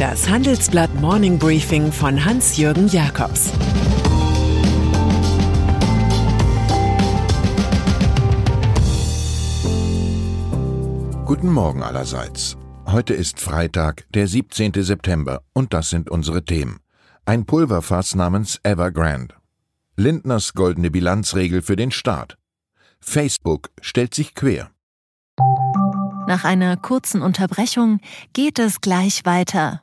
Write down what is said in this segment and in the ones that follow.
Das Handelsblatt Morning Briefing von Hans-Jürgen Jakobs Guten Morgen allerseits. Heute ist Freitag, der 17. September, und das sind unsere Themen. Ein Pulverfass namens Evergrande. Lindners goldene Bilanzregel für den Staat. Facebook stellt sich quer. Nach einer kurzen Unterbrechung geht es gleich weiter.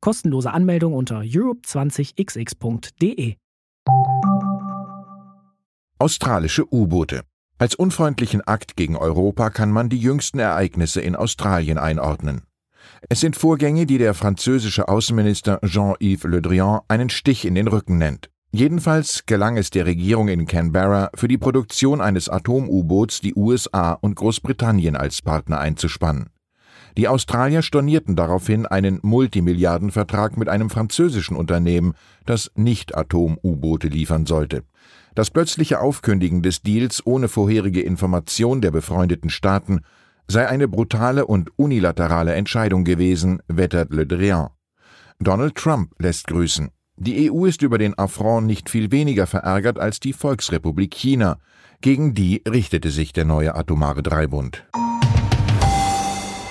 Kostenlose Anmeldung unter europe20xx.de. Australische U-Boote. Als unfreundlichen Akt gegen Europa kann man die jüngsten Ereignisse in Australien einordnen. Es sind Vorgänge, die der französische Außenminister Jean-Yves Le Drian einen Stich in den Rücken nennt. Jedenfalls gelang es der Regierung in Canberra, für die Produktion eines Atom-U-Boots die USA und Großbritannien als Partner einzuspannen. Die Australier stornierten daraufhin einen Multimilliardenvertrag mit einem französischen Unternehmen, das nicht Atom-U-Boote liefern sollte. Das plötzliche Aufkündigen des Deals ohne vorherige Information der befreundeten Staaten sei eine brutale und unilaterale Entscheidung gewesen, wettert Le Drian. Donald Trump lässt grüßen. Die EU ist über den Affront nicht viel weniger verärgert als die Volksrepublik China. Gegen die richtete sich der neue atomare Dreibund.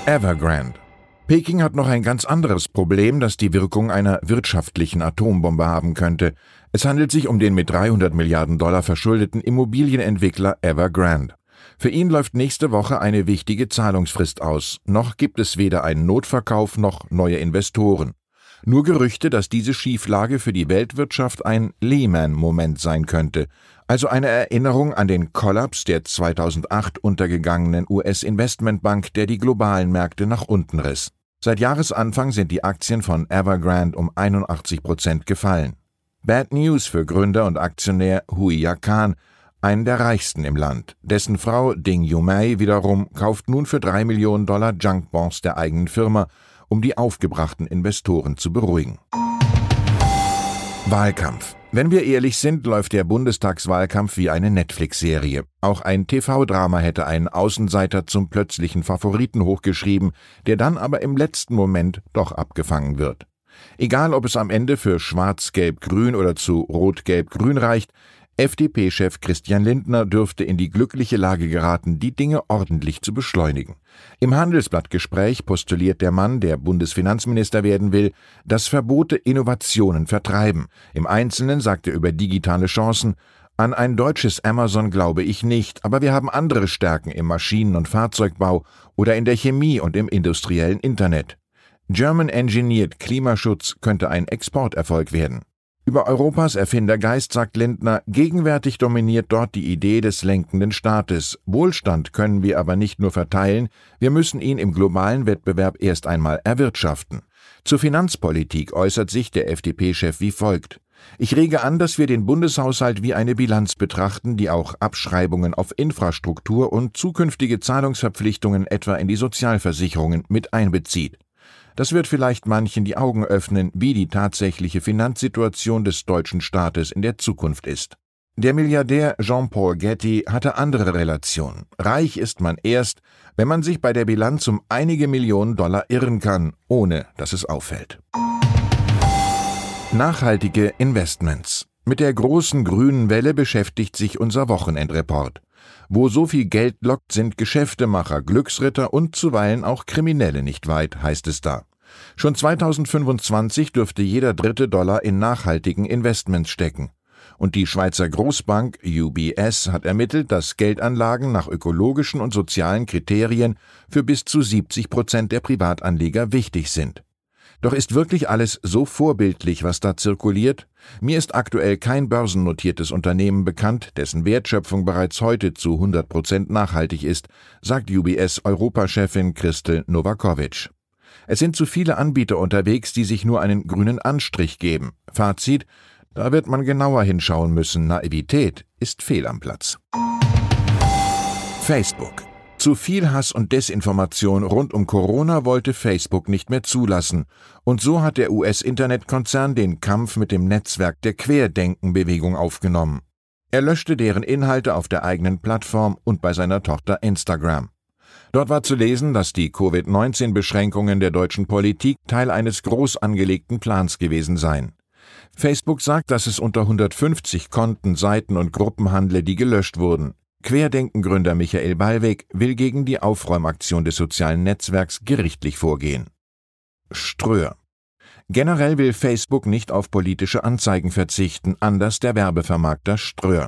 Evergrande. Peking hat noch ein ganz anderes Problem, das die Wirkung einer wirtschaftlichen Atombombe haben könnte. Es handelt sich um den mit 300 Milliarden Dollar verschuldeten Immobilienentwickler Evergrande. Für ihn läuft nächste Woche eine wichtige Zahlungsfrist aus. Noch gibt es weder einen Notverkauf noch neue Investoren. Nur Gerüchte, dass diese Schieflage für die Weltwirtschaft ein Lehman-Moment sein könnte, also eine Erinnerung an den Kollaps der 2008 untergegangenen US-Investmentbank, der die globalen Märkte nach unten riss. Seit Jahresanfang sind die Aktien von Evergrande um 81 Prozent gefallen. Bad News für Gründer und Aktionär Huiya Khan, einen der reichsten im Land. Dessen Frau Ding Yumei wiederum kauft nun für drei Millionen Dollar Junkbonds der eigenen Firma um die aufgebrachten Investoren zu beruhigen. Wahlkampf. Wenn wir ehrlich sind, läuft der Bundestagswahlkampf wie eine Netflix-Serie. Auch ein TV-Drama hätte einen Außenseiter zum plötzlichen Favoriten hochgeschrieben, der dann aber im letzten Moment doch abgefangen wird. Egal, ob es am Ende für Schwarz-Gelb-Grün oder zu Rot-Gelb-Grün reicht, FDP-Chef Christian Lindner dürfte in die glückliche Lage geraten, die Dinge ordentlich zu beschleunigen. Im Handelsblattgespräch postuliert der Mann, der Bundesfinanzminister werden will, dass Verbote Innovationen vertreiben. Im Einzelnen sagt er über digitale Chancen, an ein deutsches Amazon glaube ich nicht, aber wir haben andere Stärken im Maschinen- und Fahrzeugbau oder in der Chemie und im industriellen Internet. German Engineered Klimaschutz könnte ein Exporterfolg werden. Über Europas Erfindergeist sagt Lindner, gegenwärtig dominiert dort die Idee des lenkenden Staates. Wohlstand können wir aber nicht nur verteilen, wir müssen ihn im globalen Wettbewerb erst einmal erwirtschaften. Zur Finanzpolitik äußert sich der FDP-Chef wie folgt. Ich rege an, dass wir den Bundeshaushalt wie eine Bilanz betrachten, die auch Abschreibungen auf Infrastruktur und zukünftige Zahlungsverpflichtungen etwa in die Sozialversicherungen mit einbezieht. Das wird vielleicht manchen die Augen öffnen, wie die tatsächliche Finanzsituation des deutschen Staates in der Zukunft ist. Der Milliardär Jean-Paul Getty hatte andere Relationen. Reich ist man erst, wenn man sich bei der Bilanz um einige Millionen Dollar irren kann, ohne dass es auffällt. Nachhaltige Investments. Mit der großen grünen Welle beschäftigt sich unser Wochenendreport. Wo so viel Geld lockt, sind Geschäftemacher, Glücksritter und zuweilen auch Kriminelle nicht weit, heißt es da. Schon 2025 dürfte jeder dritte Dollar in nachhaltigen Investments stecken. Und die Schweizer Großbank UBS hat ermittelt, dass Geldanlagen nach ökologischen und sozialen Kriterien für bis zu 70 Prozent der Privatanleger wichtig sind. Doch ist wirklich alles so vorbildlich, was da zirkuliert? Mir ist aktuell kein börsennotiertes Unternehmen bekannt, dessen Wertschöpfung bereits heute zu 100 Prozent nachhaltig ist, sagt UBS Europachefin Christel Novakovic. Es sind zu viele Anbieter unterwegs, die sich nur einen grünen Anstrich geben. Fazit, da wird man genauer hinschauen müssen. Naivität ist fehl am Platz. Facebook. Zu viel Hass und Desinformation rund um Corona wollte Facebook nicht mehr zulassen. Und so hat der US-Internetkonzern den Kampf mit dem Netzwerk der Querdenkenbewegung aufgenommen. Er löschte deren Inhalte auf der eigenen Plattform und bei seiner Tochter Instagram. Dort war zu lesen, dass die Covid-19-Beschränkungen der deutschen Politik Teil eines groß angelegten Plans gewesen seien. Facebook sagt, dass es unter 150 Konten, Seiten und Gruppen handle, die gelöscht wurden. Querdenkengründer Michael Ballweg will gegen die Aufräumaktion des sozialen Netzwerks gerichtlich vorgehen. Ströer. Generell will Facebook nicht auf politische Anzeigen verzichten, anders der Werbevermarkter Ströer.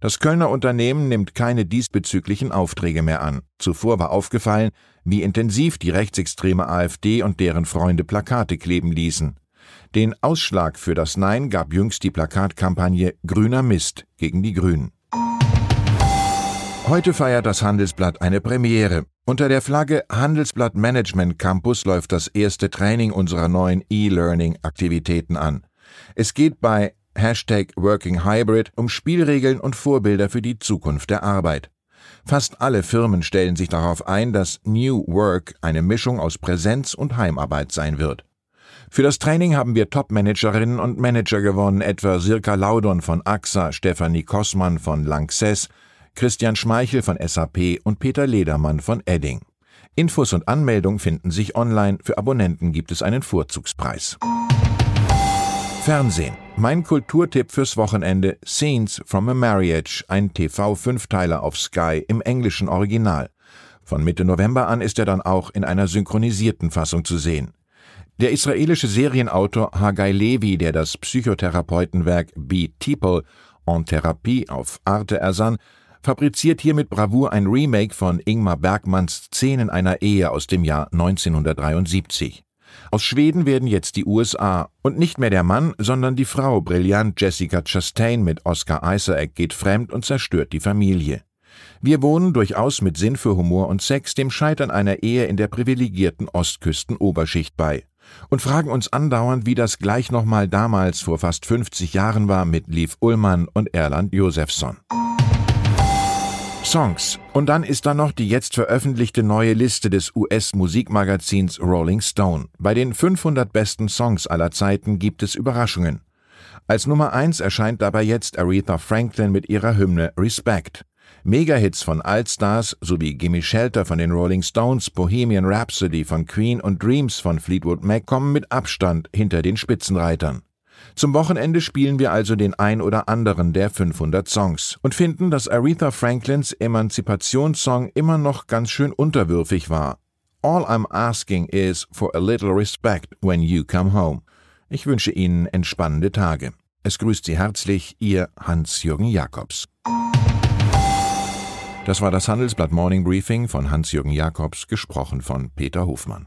Das Kölner Unternehmen nimmt keine diesbezüglichen Aufträge mehr an. Zuvor war aufgefallen, wie intensiv die rechtsextreme AfD und deren Freunde Plakate kleben ließen. Den Ausschlag für das Nein gab jüngst die Plakatkampagne Grüner Mist gegen die Grünen. Heute feiert das Handelsblatt eine Premiere. Unter der Flagge Handelsblatt Management Campus läuft das erste Training unserer neuen E-Learning-Aktivitäten an. Es geht bei Hashtag Working Hybrid um Spielregeln und Vorbilder für die Zukunft der Arbeit. Fast alle Firmen stellen sich darauf ein, dass New Work eine Mischung aus Präsenz und Heimarbeit sein wird. Für das Training haben wir Top-Managerinnen und Manager gewonnen, etwa Sirka Laudon von AXA, Stefanie Kossmann von Lanxess, Christian Schmeichel von SAP und Peter Ledermann von Edding. Infos und Anmeldung finden sich online. Für Abonnenten gibt es einen Vorzugspreis. Fernsehen. Mein Kulturtipp fürs Wochenende Scenes from a Marriage, ein TV-Fünfteiler auf Sky im englischen Original. Von Mitte November an ist er dann auch in einer synchronisierten Fassung zu sehen. Der israelische Serienautor Hagai Levi, der das Psychotherapeutenwerk Be People en Therapie auf Arte ersann, fabriziert hier mit Bravour ein Remake von Ingmar Bergmanns Szenen einer Ehe aus dem Jahr 1973. Aus Schweden werden jetzt die USA und nicht mehr der Mann, sondern die Frau brillant Jessica Chastain mit Oscar Isaac geht fremd und zerstört die Familie. Wir wohnen durchaus mit Sinn für Humor und Sex dem Scheitern einer Ehe in der privilegierten Ostküstenoberschicht bei und fragen uns andauernd, wie das gleich nochmal damals vor fast 50 Jahren war mit Liv Ullmann und Erland Josefsson. Songs. Und dann ist da noch die jetzt veröffentlichte neue Liste des US-Musikmagazins Rolling Stone. Bei den 500 besten Songs aller Zeiten gibt es Überraschungen. Als Nummer 1 erscheint dabei jetzt Aretha Franklin mit ihrer Hymne Respect. Megahits von Altstars sowie Gimme Shelter von den Rolling Stones, Bohemian Rhapsody von Queen und Dreams von Fleetwood Mac kommen mit Abstand hinter den Spitzenreitern. Zum Wochenende spielen wir also den ein oder anderen der 500 Songs und finden, dass Aretha Franklins Emanzipationssong immer noch ganz schön unterwürfig war. All I'm asking is for a little respect when you come home. Ich wünsche Ihnen entspannende Tage. Es grüßt Sie herzlich, Ihr Hans-Jürgen Jakobs. Das war das Handelsblatt Morning Briefing von Hans-Jürgen Jakobs, gesprochen von Peter Hofmann.